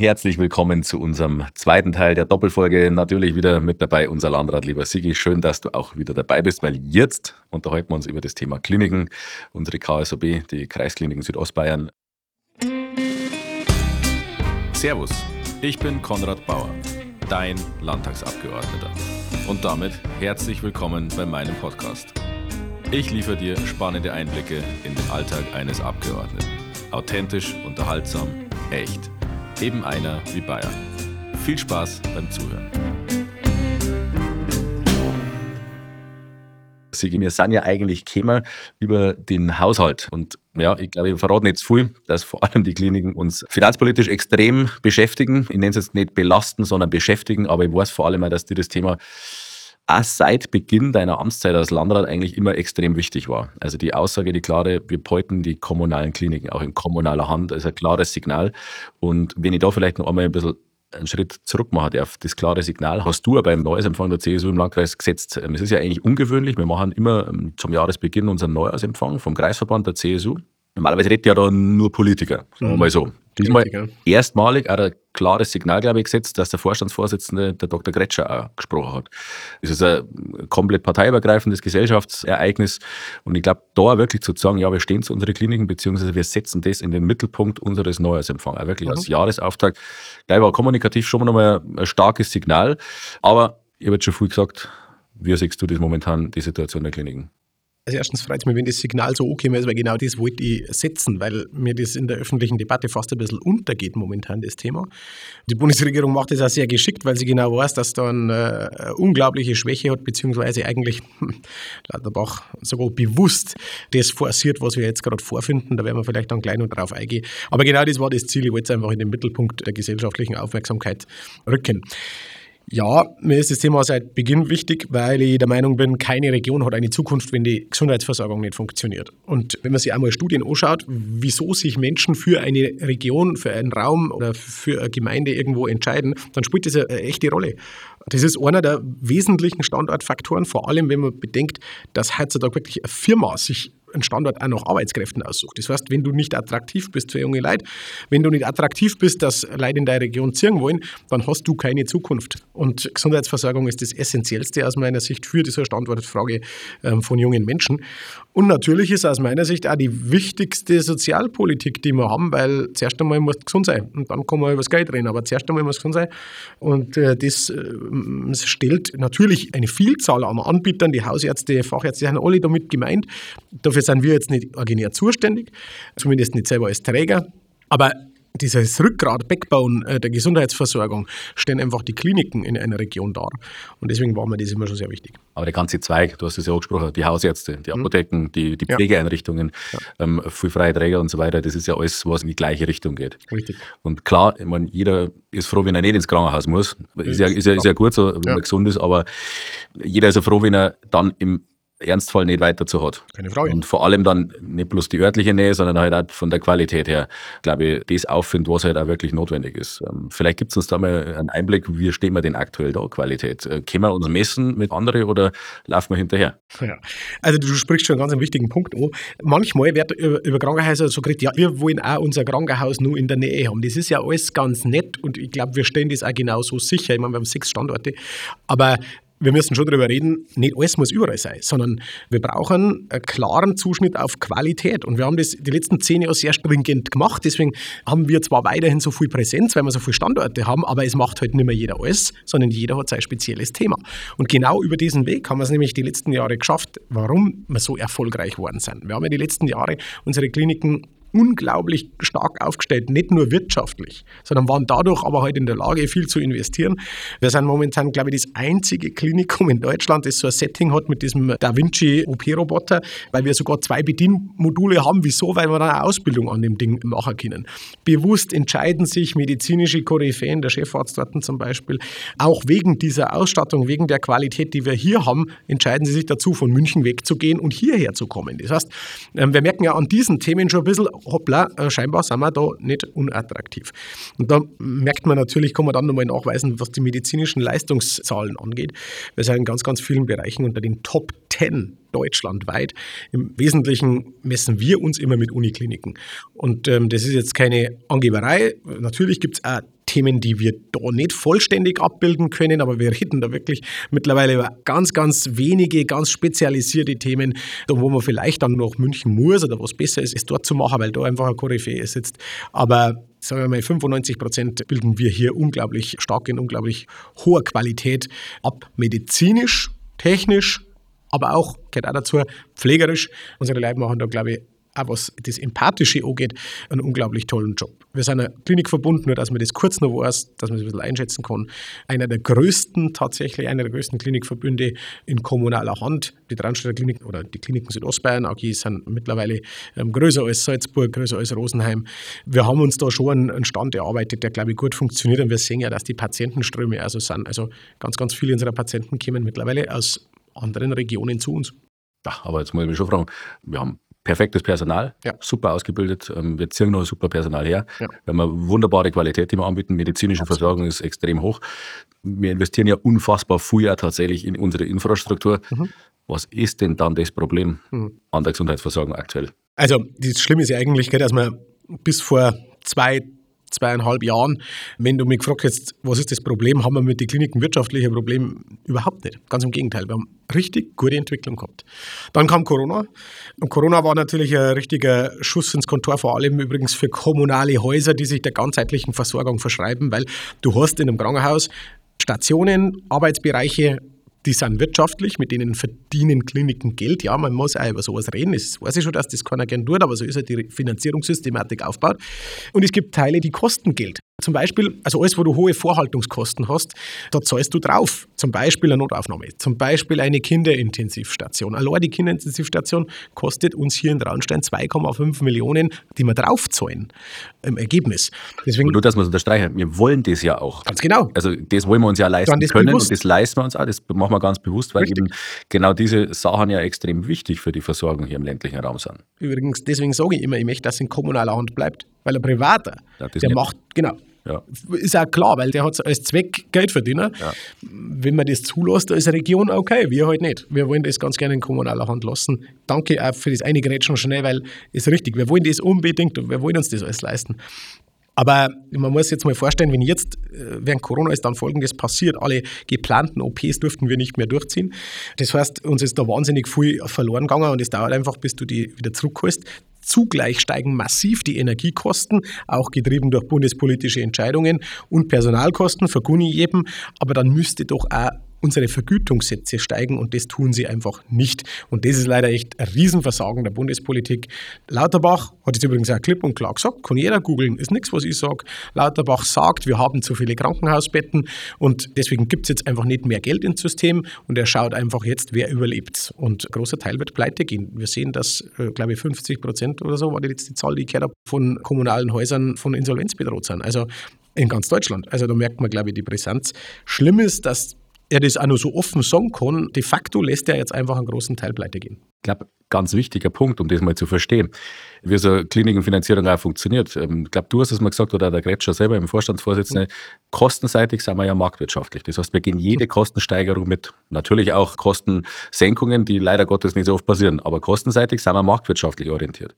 Herzlich willkommen zu unserem zweiten Teil der Doppelfolge. Natürlich wieder mit dabei unser Landrat, lieber Sigi. Schön, dass du auch wieder dabei bist, weil jetzt unterhalten wir uns über das Thema Kliniken, unsere KSOB, die Kreiskliniken Südostbayern. Servus, ich bin Konrad Bauer, dein Landtagsabgeordneter. Und damit herzlich willkommen bei meinem Podcast. Ich liefere dir spannende Einblicke in den Alltag eines Abgeordneten. Authentisch, unterhaltsam, echt Eben einer wie Bayern. Viel Spaß beim Zuhören. Sigi, wir sind ja eigentlich gekommen über den Haushalt. Und ja, ich glaube, wir verraten jetzt viel, dass vor allem die Kliniken uns finanzpolitisch extrem beschäftigen. Ich nenne es jetzt nicht belasten, sondern beschäftigen, aber ich weiß vor allem dass dir das Thema seit Beginn deiner Amtszeit als Landrat eigentlich immer extrem wichtig war. Also die Aussage, die klare, wir beuten die kommunalen Kliniken auch in kommunaler Hand, ist ein klares Signal. Und wenn ich da vielleicht noch einmal ein bisschen einen Schritt zurück machen darf. Das klare Signal hast du beim Neujahrsempfang der CSU im Landkreis gesetzt. Es ist ja eigentlich ungewöhnlich. Wir machen immer zum Jahresbeginn unseren Neujahrsempfang vom Kreisverband der CSU. Normalerweise redet ja da nur Politiker, sagen wir mal so. Diesmal erstmalig auch ein klares Signal, glaube ich, gesetzt, dass der Vorstandsvorsitzende, der Dr. Gretscher, auch gesprochen hat. Es ist ein komplett parteiübergreifendes Gesellschaftsereignis und ich glaube, da wirklich zu sagen, ja, wir stehen zu unseren Kliniken, beziehungsweise wir setzen das in den Mittelpunkt unseres Neujahrsempfangs, auch wirklich mhm. als Jahresauftakt, glaube ich, war kommunikativ schon nochmal ein starkes Signal. Aber ich habe jetzt schon viel gesagt, wie siehst du das momentan, die Situation der Kliniken? Also erstens freut es mich, wenn das Signal so okay ist, weil genau das wollte ich setzen, weil mir das in der öffentlichen Debatte fast ein bisschen untergeht momentan, das Thema. Die Bundesregierung macht das auch sehr geschickt, weil sie genau weiß, dass da eine, eine unglaubliche Schwäche hat, beziehungsweise eigentlich hm, Lauterbach sogar bewusst das forciert, was wir jetzt gerade vorfinden. Da werden wir vielleicht dann gleich noch drauf eingehen. Aber genau das war das Ziel. Ich wollte es einfach in den Mittelpunkt der gesellschaftlichen Aufmerksamkeit rücken. Ja, mir ist das Thema seit Beginn wichtig, weil ich der Meinung bin, keine Region hat eine Zukunft, wenn die Gesundheitsversorgung nicht funktioniert. Und wenn man sich einmal Studien anschaut, wieso sich Menschen für eine Region, für einen Raum oder für eine Gemeinde irgendwo entscheiden, dann spielt das eine echte Rolle. Das ist einer der wesentlichen Standortfaktoren, vor allem wenn man bedenkt, dass heutzutage wirklich eine Firma sich einen Standort auch nach Arbeitskräften aussucht. Das heißt, wenn du nicht attraktiv bist für junge Leute, wenn du nicht attraktiv bist, dass Leute in deiner Region ziehen wollen, dann hast du keine Zukunft. Und Gesundheitsversorgung ist das Essentiellste aus meiner Sicht für diese Standortfrage ähm, von jungen Menschen. Und natürlich ist aus meiner Sicht auch die wichtigste Sozialpolitik, die wir haben, weil zuerst einmal muss gesund sein und dann kann man über das Geld reden, aber zuerst einmal muss gesund sein. Und äh, das äh, stellt natürlich eine Vielzahl an Anbietern, die Hausärzte, Fachärzte sind alle damit gemeint. Dafür sind wir jetzt nicht originär zuständig, zumindest nicht selber als Träger. Aber dieses Rückgrat, Backbone äh, der Gesundheitsversorgung stellen einfach die Kliniken in einer Region dar. Und deswegen war mir das immer schon sehr wichtig. Aber der ganze Zweig, du hast es ja angesprochen, die Hausärzte, die mhm. Apotheken, die, die Pflegeeinrichtungen, ja. ähm, für freie Träger und so weiter, das ist ja alles, was in die gleiche Richtung geht. Richtig. Und klar, ich meine, jeder ist froh, wenn er nicht ins Krankenhaus muss. Ist ja, ist ja, ist ja gut so, wenn ja. man gesund ist, aber jeder ist ja froh, wenn er dann im Ernstfall nicht weiter zu hat. Keine Frage. Und vor allem dann nicht bloß die örtliche Nähe, sondern halt auch von der Qualität her, glaube ich, das auffindet, was halt auch wirklich notwendig ist. Ähm, vielleicht gibt es uns da mal einen Einblick, wie stehen wir denn aktuell da, Qualität? Äh, können wir uns messen mit anderen oder laufen wir hinterher? Ja. Also du sprichst schon einen ganz wichtigen Punkt an. Manchmal wird über, über Krankenhäuser so geredet, ja, wir wollen auch unser Krankenhaus nur in der Nähe haben. Das ist ja alles ganz nett und ich glaube, wir stellen das auch genauso sicher. Ich meine, wir haben sechs Standorte. Aber wir müssen schon darüber reden, nicht alles muss überall sein, sondern wir brauchen einen klaren Zuschnitt auf Qualität. Und wir haben das die letzten zehn Jahre sehr stringent gemacht. Deswegen haben wir zwar weiterhin so viel Präsenz, weil wir so viele Standorte haben, aber es macht halt nicht mehr jeder alles, sondern jeder hat sein spezielles Thema. Und genau über diesen Weg haben wir es nämlich die letzten Jahre geschafft, warum wir so erfolgreich geworden sind. Wir haben ja die letzten Jahre unsere Kliniken unglaublich stark aufgestellt, nicht nur wirtschaftlich, sondern waren dadurch aber halt in der Lage, viel zu investieren. Wir sind momentan, glaube ich, das einzige Klinikum in Deutschland, das so ein Setting hat mit diesem Da Vinci OP-Roboter, weil wir sogar zwei Bedienmodule haben. Wieso? Weil wir da eine Ausbildung an dem Ding machen können. Bewusst entscheiden sich medizinische Koryphäen, der Chefarzt dort zum Beispiel, auch wegen dieser Ausstattung, wegen der Qualität, die wir hier haben, entscheiden sie sich dazu, von München wegzugehen und hierher zu kommen. Das heißt, ähm, wir merken ja an diesen Themen schon ein bisschen, hoppla, äh, scheinbar sind wir da nicht unattraktiv. Und da merkt man natürlich, kann man dann nochmal nachweisen, was die medizinischen Leistungszahlen angeht. Wir sind in ganz, ganz vielen Bereichen unter den Top 10 deutschlandweit. Im Wesentlichen messen wir uns immer mit Unikliniken. Und ähm, das ist jetzt keine Angeberei. Natürlich gibt es auch Themen, die wir da nicht vollständig abbilden können, aber wir reden da wirklich mittlerweile über ganz, ganz wenige, ganz spezialisierte Themen, wo man vielleicht dann noch München muss oder was besser ist, ist dort zu machen, weil da einfach ein Koryphäe sitzt. Aber sagen wir mal, 95 Prozent bilden wir hier unglaublich stark in unglaublich hoher Qualität ab, medizinisch, technisch, aber auch, gehört auch dazu, pflegerisch. Unsere Leute machen da, glaube ich, auch was das Empathische angeht, einen unglaublich tollen Job. Wir sind ein Klinikverbund, nur dass man das kurz noch weiß, dass man es ein bisschen einschätzen kann. Einer der größten, tatsächlich einer der größten Klinikverbünde in kommunaler Hand. Die Traunstädter Klinik oder die Kliniken Südostbayern AG sind mittlerweile ähm, größer als Salzburg, größer als Rosenheim. Wir haben uns da schon einen Stand erarbeitet, der, glaube ich, gut funktioniert und wir sehen ja, dass die Patientenströme also sind. Also ganz, ganz viele unserer Patienten kommen mittlerweile aus anderen Regionen zu uns. Ach, aber jetzt muss ich mich schon fragen, wir haben perfektes Personal, ja. super ausgebildet. Ähm, wir ziehen noch super Personal her. Ja. Wir haben eine wunderbare Qualität, die wir anbieten. Medizinische Absolut. Versorgung ist extrem hoch. Wir investieren ja unfassbar früher tatsächlich in unsere Infrastruktur. Mhm. Was ist denn dann das Problem mhm. an der Gesundheitsversorgung aktuell? Also, das Schlimme ist ja eigentlich, dass man bis vor zwei, zweieinhalb Jahren, wenn du mich gefragt hättest, was ist das Problem, haben wir mit den Kliniken wirtschaftliche Probleme überhaupt nicht. Ganz im Gegenteil. Wir haben richtig gute Entwicklung gehabt. Dann kam Corona. Und Corona war natürlich ein richtiger Schuss ins Kontor, vor allem übrigens für kommunale Häuser, die sich der ganzheitlichen Versorgung verschreiben, weil du hast in einem Krankenhaus Stationen, Arbeitsbereiche, die sind wirtschaftlich, mit denen verdienen Kliniken Geld. Ja, man muss auch über sowas reden. Ich weiß schon, dass das keiner gern tut, aber so ist halt die Finanzierungssystematik aufgebaut. Und es gibt Teile, die kosten Geld. Zum Beispiel, also alles, wo du hohe Vorhaltungskosten hast, da zahlst du drauf. Zum Beispiel eine Notaufnahme, zum Beispiel eine Kinderintensivstation. Allein die Kinderintensivstation kostet uns hier in Traunstein 2,5 Millionen, die wir draufzahlen im Ergebnis. Deswegen, und nur, dass wir es unterstreichen, wir wollen das ja auch. Ganz genau. Also das wollen wir uns ja leisten können bewusst. und das leisten wir uns auch, das machen wir ganz bewusst, weil Richtig. eben genau diese Sachen ja extrem wichtig für die Versorgung hier im ländlichen Raum sind. Übrigens, deswegen sage ich immer, ich möchte, dass es in kommunaler Hand bleibt, weil ein Privater, ja, der macht, genau, ja. Ist auch klar, weil der hat als Zweck Geld verdienen. Ja. Wenn man das zulässt als Region, okay, wir halt nicht. Wir wollen das ganz gerne in kommunaler Hand lassen. Danke auch für das schon schnell, weil es ist richtig, wir wollen das unbedingt und wir wollen uns das alles leisten. Aber man muss jetzt mal vorstellen, wenn jetzt äh, während Corona ist dann Folgendes passiert, alle geplanten OPs durften wir nicht mehr durchziehen. Das heißt, uns ist da wahnsinnig viel verloren gegangen und es dauert einfach, bis du die wieder zurückholst. Zugleich steigen massiv die Energiekosten, auch getrieben durch bundespolitische Entscheidungen und Personalkosten, vergunne ich jedem. Aber dann müsste doch auch unsere Vergütungssätze steigen und das tun sie einfach nicht. Und das ist leider echt ein Riesenversagen der Bundespolitik. Lauterbach hat es übrigens auch klipp und klar gesagt, kann jeder googeln, ist nichts, was ich sage. Lauterbach sagt, wir haben zu viele Krankenhausbetten und deswegen gibt es jetzt einfach nicht mehr Geld ins System und er schaut einfach jetzt, wer überlebt. Und ein großer Teil wird pleite gehen. Wir sehen, dass, äh, glaube ich, 50 Prozent oder so war jetzt die Zahl, die ich gehört habe, von kommunalen Häusern von Insolvenz bedroht sind. Also in ganz Deutschland. Also da merkt man, glaube ich, die Brisanz. Schlimm ist, dass er das auch nur so offen sagen kann, de facto lässt er jetzt einfach einen großen Teil pleite gehen. Ich glaube, ganz wichtiger Punkt, um das mal zu verstehen, wie so Klinikenfinanzierung auch funktioniert. Ähm, ich glaube, du hast es mal gesagt, oder der Gretscher selber im Vorstandsvorsitzende, mhm. kostenseitig sind wir ja marktwirtschaftlich. Das heißt, wir gehen jede Kostensteigerung mit. Natürlich auch Kostensenkungen, die leider Gottes nicht so oft passieren, aber kostenseitig sind wir marktwirtschaftlich orientiert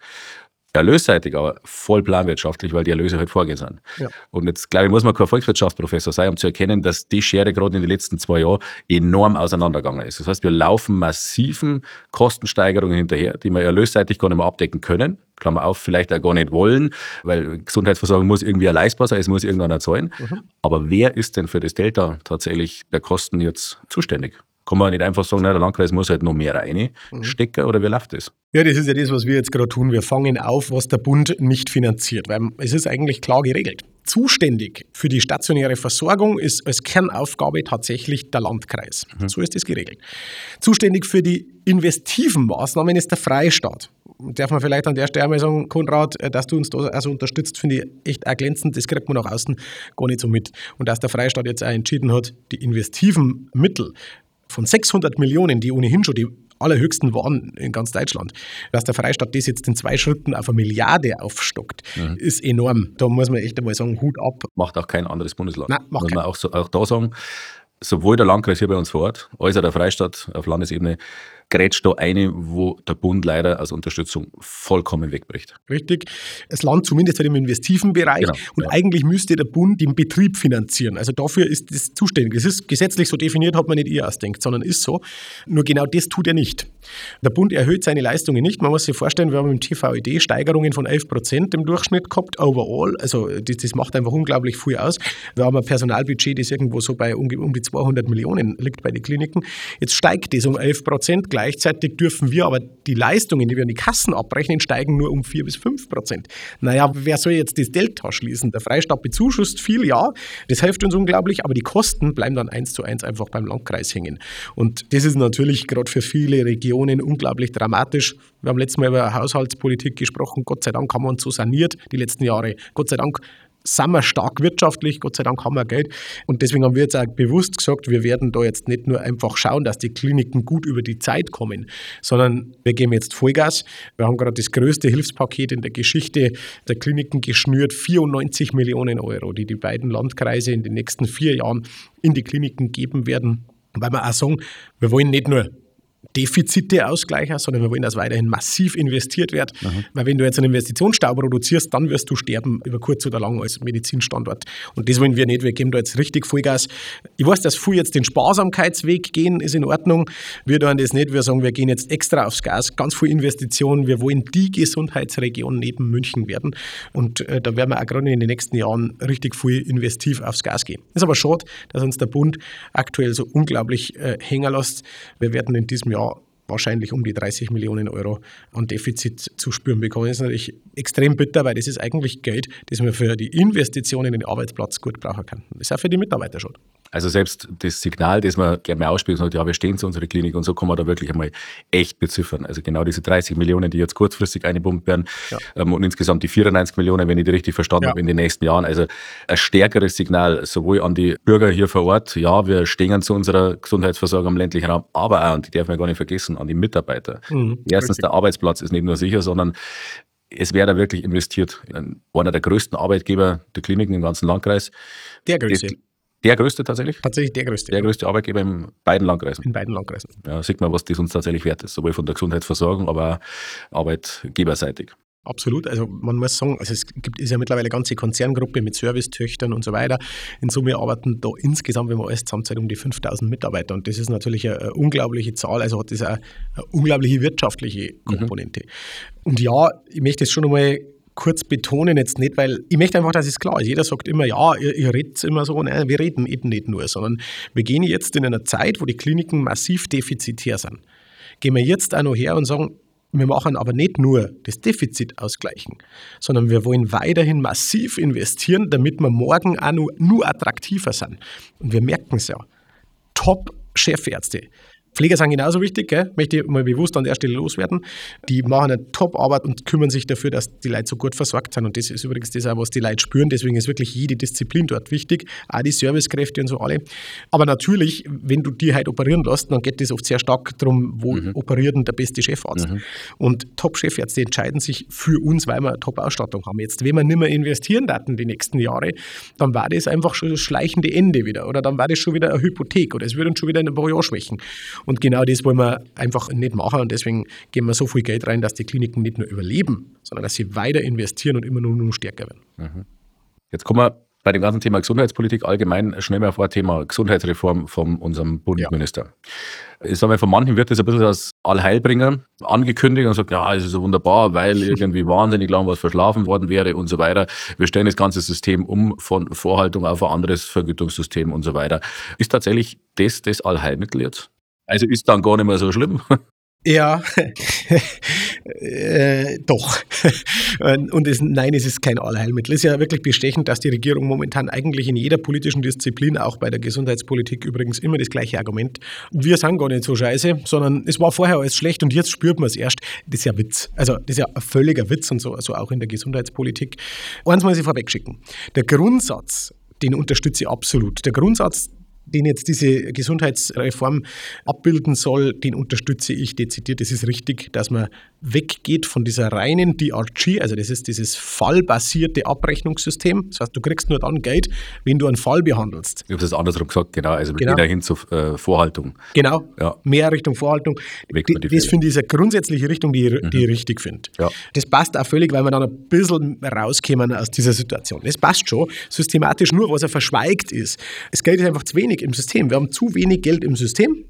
erlösseitig, aber voll planwirtschaftlich, weil die Erlöse halt vorgehen sind. Ja. Und jetzt, glaube ich, muss man kein Volkswirtschaftsprofessor sein, um zu erkennen, dass die Schere gerade in den letzten zwei Jahren enorm auseinandergegangen ist. Das heißt, wir laufen massiven Kostensteigerungen hinterher, die wir erlösseitig gar nicht mehr abdecken können. Klammer auf, vielleicht auch gar nicht wollen, weil Gesundheitsversorgung muss irgendwie leistbar sein, es muss irgendwann erzeugen. Mhm. Aber wer ist denn für das Delta tatsächlich der Kosten jetzt zuständig? Kann man nicht einfach sagen, na, der Landkreis muss halt noch mehr reinstecken mhm. oder wie läuft das? Ja, das ist ja das, was wir jetzt gerade tun. Wir fangen auf, was der Bund nicht finanziert, weil es ist eigentlich klar geregelt. Zuständig für die stationäre Versorgung ist als Kernaufgabe tatsächlich der Landkreis. Mhm. So ist das geregelt. Zuständig für die investiven Maßnahmen ist der Freistaat. Darf man vielleicht an der Stelle mal sagen, Konrad, dass du uns da also unterstützt, finde ich echt erglänzend. Das kriegt man nach außen gar nicht so mit. Und dass der Freistaat jetzt auch entschieden hat, die investiven Mittel von 600 Millionen, die ohnehin schon die allerhöchsten waren in ganz Deutschland, dass der Freistaat das jetzt in zwei Schritten auf eine Milliarde aufstockt, mhm. ist enorm. Da muss man echt einmal sagen, Hut ab. Macht auch kein anderes Bundesland. Nein, macht muss man auch, so, auch da sagen, sowohl der Landkreis hier bei uns vor Ort, als auch der Freistaat auf Landesebene grätscht da eine, wo der Bund leider als Unterstützung vollkommen wegbricht. Richtig. Das Land zumindest halt im investiven Bereich. Genau, und ja. eigentlich müsste der Bund den Betrieb finanzieren. Also dafür ist das zuständig. Das ist gesetzlich so definiert, hat man nicht ihr ausdenkt, sondern ist so. Nur genau das tut er nicht. Der Bund erhöht seine Leistungen nicht. Man muss sich vorstellen, wir haben im TVED Steigerungen von 11 Prozent im Durchschnitt gehabt, overall. Also das, das, macht einfach unglaublich viel aus. Wir haben ein Personalbudget, das irgendwo so bei um, um die 200 Millionen liegt bei den Kliniken. Jetzt steigt das um 11 Prozent. Gleichzeitig dürfen wir aber die Leistungen, die wir in die Kassen abrechnen, steigen nur um 4 bis 5 Prozent. Naja, wer soll jetzt das Delta schließen? Der Freistaat bezuschusst viel, ja. Das hilft uns unglaublich, aber die Kosten bleiben dann eins zu eins einfach beim Landkreis hängen. Und das ist natürlich gerade für viele Regionen unglaublich dramatisch. Wir haben letztes Mal über Haushaltspolitik gesprochen. Gott sei Dank haben wir uns so saniert die letzten Jahre. Gott sei Dank sind wir stark wirtschaftlich, Gott sei Dank haben wir Geld. Und deswegen haben wir jetzt auch bewusst gesagt, wir werden da jetzt nicht nur einfach schauen, dass die Kliniken gut über die Zeit kommen, sondern wir geben jetzt Vollgas. Wir haben gerade das größte Hilfspaket in der Geschichte der Kliniken geschnürt, 94 Millionen Euro, die die beiden Landkreise in den nächsten vier Jahren in die Kliniken geben werden. Weil wir auch sagen, wir wollen nicht nur Defizite ausgleichen, sondern wir wollen, dass weiterhin massiv investiert wird. Mhm. Weil wenn du jetzt einen Investitionsstau produzierst, dann wirst du sterben über kurz oder lang als Medizinstandort. Und das wollen wir nicht. Wir geben da jetzt richtig Vollgas. Ich weiß, dass viele jetzt den Sparsamkeitsweg gehen, ist in Ordnung. Wir tun das nicht. Wir sagen, wir gehen jetzt extra aufs Gas. Ganz viel Investitionen. Wir wollen die Gesundheitsregion neben München werden. Und äh, da werden wir auch gerade in den nächsten Jahren richtig viel investiv aufs Gas gehen. Ist aber schade, dass uns der Bund aktuell so unglaublich äh, hängen lässt. Wir werden in diesem Jahr wahrscheinlich um die 30 Millionen Euro an Defizit zu spüren bekommen. Das ist natürlich extrem bitter, weil das ist eigentlich Geld, das man für die Investitionen in den Arbeitsplatz gut brauchen kann. Das ist auch für die Mitarbeiter schon. Also selbst das Signal, das man gerne mal ausspielt sagt, ja, wir stehen zu unserer Klinik und so kann man da wirklich einmal echt beziffern. Also genau diese 30 Millionen, die jetzt kurzfristig eingepumpt werden ja. ähm, und insgesamt die 94 Millionen, wenn ich die richtig verstanden ja. habe, in den nächsten Jahren. Also ein stärkeres Signal sowohl an die Bürger hier vor Ort, ja, wir stehen zu unserer Gesundheitsversorgung im ländlichen Raum, aber auch, und die darf man gar nicht vergessen, an die Mitarbeiter. Mhm, Erstens, richtig. der Arbeitsplatz ist nicht nur sicher, sondern es wäre da wirklich investiert. Einer der größten Arbeitgeber der Kliniken im ganzen Landkreis. Der größte. Der größte tatsächlich? Tatsächlich der größte. Der größte Arbeitgeber in beiden Landkreisen. In beiden Landkreisen. Ja, sieht man, was das uns tatsächlich wert ist, sowohl von der Gesundheitsversorgung, aber auch arbeitgeberseitig. Absolut. Also man muss sagen, also es gibt ist ja mittlerweile eine ganze Konzerngruppe mit Servicetöchtern und so weiter. In Summe arbeiten da insgesamt, wenn man alles zusammenzählt, um die 5000 Mitarbeiter. Und das ist natürlich eine, eine unglaubliche Zahl. Also hat das eine, eine unglaubliche wirtschaftliche mhm. Komponente. Mhm. Und ja, ich möchte es schon einmal kurz betonen, jetzt nicht, weil ich möchte einfach, dass es klar ist. Jeder sagt immer, ja, ihr, ihr redet immer so. Nein, wir reden eben nicht nur, sondern wir gehen jetzt in einer Zeit, wo die Kliniken massiv defizitär sind. Gehen wir jetzt auch noch her und sagen, wir machen aber nicht nur das Defizit ausgleichen, sondern wir wollen weiterhin massiv investieren, damit wir morgen auch nur, nur attraktiver sind. Und wir merken es ja. Top-Chefärzte, Pfleger sind genauso wichtig, gell? möchte ich mal bewusst an der Stelle loswerden. Die machen eine Top-Arbeit und kümmern sich dafür, dass die Leute so gut versorgt sind. Und das ist übrigens das auch, was die Leute spüren. Deswegen ist wirklich jede Disziplin dort wichtig, auch die Servicekräfte und so alle. Aber natürlich, wenn du die halt operieren lässt, dann geht es oft sehr stark darum, wo mhm. operiert denn der beste Chefarzt. Mhm. Und Top-Chefärzte entscheiden sich für uns, weil wir eine Top-Ausstattung haben. Jetzt, wenn wir nicht mehr investieren daten die nächsten Jahre, dann war das einfach schon das schleichende Ende wieder. Oder dann war das schon wieder eine Hypothek oder es würde uns schon wieder in ein paar Jahre schwächen. Und genau das wollen wir einfach nicht machen und deswegen geben wir so viel Geld rein, dass die Kliniken nicht nur überleben, sondern dass sie weiter investieren und immer nur, nur stärker werden. Mhm. Jetzt kommen wir bei dem ganzen Thema Gesundheitspolitik allgemein schnell mal vor Thema Gesundheitsreform von unserem Bundesminister. Ja. Ich sage mal, von manchen wird das ein bisschen als Allheilbringer angekündigt und sagt, ja, es ist so wunderbar, weil irgendwie wahnsinnig lang was verschlafen worden wäre und so weiter. Wir stellen das ganze System um von Vorhaltung auf ein anderes Vergütungssystem und so weiter. Ist tatsächlich das das Allheilmittel jetzt? Also ist dann gar nicht mehr so schlimm. Ja, äh, doch. Und es, nein, es ist kein Allheilmittel. Es ist ja wirklich bestechend, dass die Regierung momentan eigentlich in jeder politischen Disziplin, auch bei der Gesundheitspolitik übrigens, immer das gleiche Argument. Wir sind gar nicht so scheiße, sondern es war vorher alles schlecht und jetzt spürt man es erst. Das ist ja Witz. Also, das ist ja ein völliger Witz und so, also auch in der Gesundheitspolitik. Eins muss ich vorwegschicken. Der Grundsatz, den unterstütze ich absolut. Der Grundsatz, den jetzt diese Gesundheitsreform abbilden soll, den unterstütze ich dezidiert. Es ist richtig, dass man weggeht von dieser reinen DRG, also das ist dieses fallbasierte Abrechnungssystem. Das heißt, du kriegst nur dann Geld, wenn du einen Fall behandelst. Ich habe das andersrum gesagt, genau. Also genau. wieder hin zur äh, Vorhaltung. Genau, ja. mehr Richtung Vorhaltung. Die, das finde ich eine grundsätzliche Richtung, die, die mhm. ich richtig finde. Ja. Das passt auch völlig, weil wir dann ein bisschen rauskommen aus dieser Situation. Das passt schon. Systematisch nur, was er verschweigt ist. Das Geld ist einfach zu wenig im System. Wir haben zu wenig Geld im System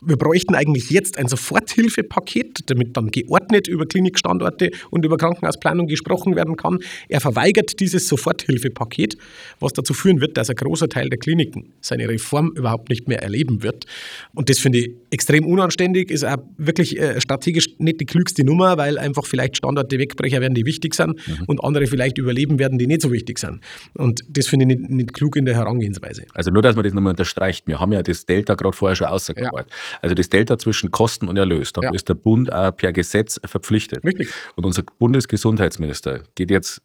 wir bräuchten eigentlich jetzt ein Soforthilfepaket, damit dann geordnet über Klinikstandorte und über Krankenhausplanung gesprochen werden kann. Er verweigert dieses Soforthilfepaket, was dazu führen wird, dass ein großer Teil der Kliniken seine Reform überhaupt nicht mehr erleben wird. Und das finde ich extrem unanständig, ist auch wirklich äh, strategisch nicht die klügste Nummer, weil einfach vielleicht Standorte Wegbrecher werden, die wichtig sind mhm. und andere vielleicht überleben werden, die nicht so wichtig sind. Und das finde ich nicht, nicht, klug in der Herangehensweise. Also nur, dass man das nochmal unterstreicht. Wir haben ja das Delta gerade vorher schon ausgearbeitet. Ja. Also das Delta zwischen Kosten und Erlös. Da ja. ist der Bund auch per Gesetz verpflichtet. Richtig. Und unser Bundesgesundheitsminister geht jetzt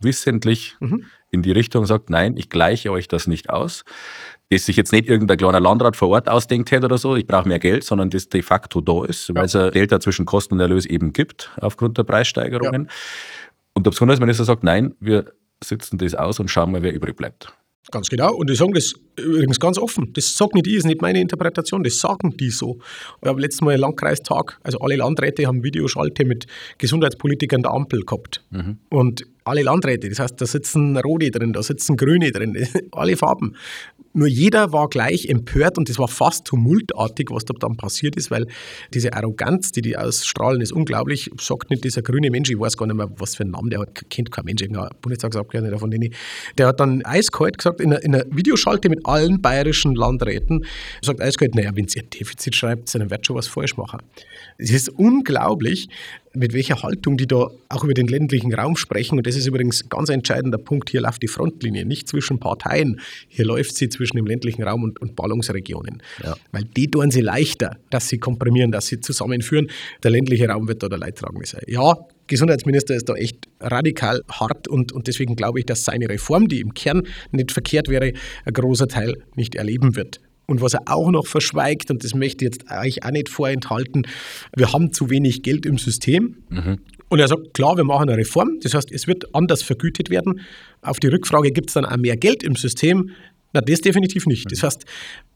wissentlich mhm. in die Richtung und sagt, nein, ich gleiche euch das nicht aus. Das sich jetzt nicht irgendein kleiner Landrat vor Ort ausdenkt hätte oder so, ich brauche mehr Geld, sondern das de facto da ist, ja. weil es ein Delta zwischen Kosten und Erlös eben gibt, aufgrund der Preissteigerungen. Ja. Und der Gesundheitsminister sagt, nein, wir sitzen das aus und schauen mal, wer übrig bleibt. Ganz genau. Und die sagen das übrigens ganz offen. Das sagt nicht ich, ist nicht meine Interpretation, das sagen die so. Wir haben letztes Mal einen Landkreistag, also alle Landräte haben Videoschalte mit Gesundheitspolitikern der Ampel gehabt. Mhm. Und alle Landräte, das heißt, da sitzen Rote drin, da sitzen Grüne drin, alle Farben. Nur jeder war gleich empört und das war fast tumultartig, was da dann passiert ist, weil diese Arroganz, die die ausstrahlen, ist unglaublich. Sagt nicht dieser grüne Mensch, ich weiß gar nicht mehr, was für einen Namen der hat, kennt kein Mensch, irgendein Bundestagsabgeordneter von denen. Der hat dann eiskalt gesagt, in einer, in einer Videoschalte mit allen bayerischen Landräten, sagt eiskalt, naja, wenn ihr ein Defizit schreibt, dann wird schon was falsch machen. Es ist unglaublich, mit welcher Haltung die da auch über den ländlichen Raum sprechen. Und das ist übrigens ein ganz entscheidender Punkt. Hier läuft die Frontlinie, nicht zwischen Parteien. Hier läuft sie zwischen dem ländlichen Raum und, und Ballungsregionen. Ja. Weil die tun sie leichter, dass sie komprimieren, dass sie zusammenführen. Der ländliche Raum wird da der Leidtragende sein. Ja, Gesundheitsminister ist da echt radikal hart und, und deswegen glaube ich, dass seine Reform, die im Kern nicht verkehrt wäre, ein großer Teil nicht erleben wird. Und was er auch noch verschweigt, und das möchte ich jetzt euch auch nicht vorenthalten, wir haben zu wenig Geld im System. Mhm. Und er sagt, klar, wir machen eine Reform, das heißt, es wird anders vergütet werden. Auf die Rückfrage, gibt es dann auch mehr Geld im System? Na, das definitiv nicht. Das heißt,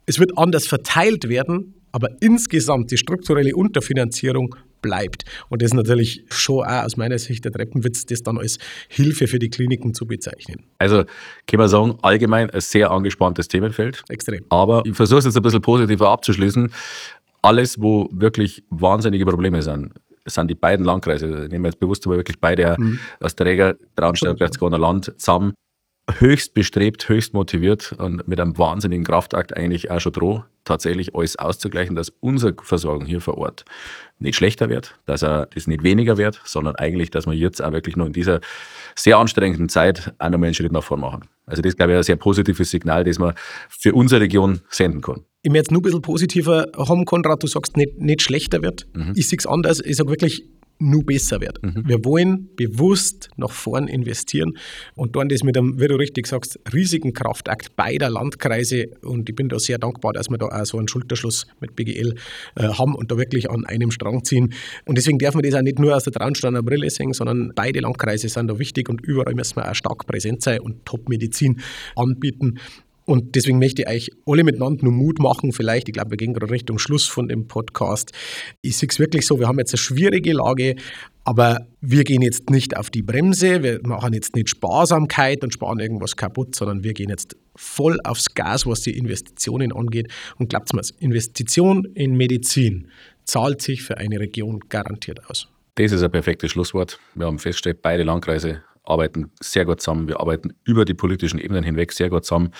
es wird anders verteilt werden, aber insgesamt die strukturelle Unterfinanzierung bleibt. Und das ist natürlich schon auch aus meiner Sicht der Treppenwitz, das dann als Hilfe für die Kliniken zu bezeichnen. Also kann man sagen, allgemein ein sehr angespanntes Themenfeld. Extrem. Aber ich versuche es jetzt ein bisschen positiver abzuschließen. Alles, wo wirklich wahnsinnige Probleme sind, sind die beiden Landkreise, nehmen wir jetzt bewusst aber wirklich beide mhm. als Träger, Traunstein und Berchtesgadener Land zusammen, höchst bestrebt, höchst motiviert und mit einem wahnsinnigen Kraftakt eigentlich auch schon droh, tatsächlich alles auszugleichen, dass unsere Versorgung hier vor Ort nicht schlechter wird, dass er das nicht weniger wird, sondern eigentlich, dass wir jetzt auch wirklich nur in dieser sehr anstrengenden Zeit auch nochmal einen Schritt nach vorne machen. Also das, glaube ich, ein sehr positives Signal, das man für unsere Region senden kann. Ich möchte jetzt nur ein bisschen positiver haben, Konrad, du sagst, nicht, nicht schlechter wird. Mhm. Ich sehe es anders. Ich sage wirklich, nur besser wird. Mhm. Wir wollen bewusst nach vorn investieren und dann das mit einem, wie du richtig sagst, riesigen Kraftakt beider Landkreise und ich bin da sehr dankbar, dass wir da auch so einen Schulterschluss mit BGL äh, haben und da wirklich an einem Strang ziehen. Und deswegen dürfen wir das auch nicht nur aus der Traunsteiner Brille sehen, sondern beide Landkreise sind da wichtig und überall müssen wir auch stark präsent sein und Top-Medizin anbieten. Und deswegen möchte ich euch alle miteinander nur Mut machen. Vielleicht, ich glaube, wir gehen gerade Richtung Schluss von dem Podcast. Ich sehe es wirklich so, wir haben jetzt eine schwierige Lage, aber wir gehen jetzt nicht auf die Bremse, wir machen jetzt nicht Sparsamkeit und sparen irgendwas kaputt, sondern wir gehen jetzt voll aufs Gas, was die Investitionen angeht. Und glaubt mir, Investition in Medizin zahlt sich für eine Region garantiert aus. Das ist ein perfektes Schlusswort. Wir haben festgestellt, beide Landkreise arbeiten sehr gut zusammen. Wir arbeiten über die politischen Ebenen hinweg sehr gut zusammen,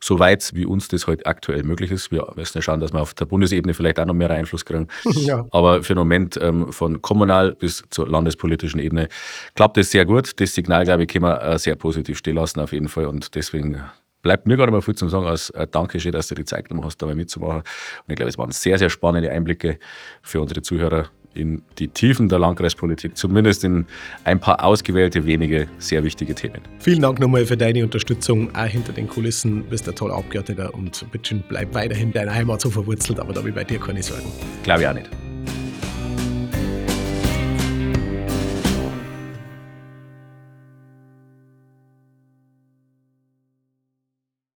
soweit wie uns das heute aktuell möglich ist. Wir müssen ja schauen, dass wir auf der Bundesebene vielleicht auch noch mehr Einfluss kriegen. Ja. Aber für den Moment ähm, von kommunal bis zur landespolitischen Ebene klappt es sehr gut. Das Signal, glaube ich, können wir äh, sehr positiv stehen lassen auf jeden Fall. Und deswegen bleibt mir gerade mal viel zu sagen als äh, Dankeschön, dass du die Zeit genommen hast, dabei mitzumachen. Und ich glaube, es waren sehr, sehr spannende Einblicke für unsere Zuhörer in die Tiefen der Landkreispolitik, zumindest in ein paar ausgewählte wenige sehr wichtige Themen. Vielen Dank nochmal für deine Unterstützung, auch hinter den Kulissen. Du bist ein toller Abgeordneter und bitte bleib weiterhin deiner Heimat so verwurzelt, aber da habe ich bei dir keine Sorgen. Glaube ich auch nicht.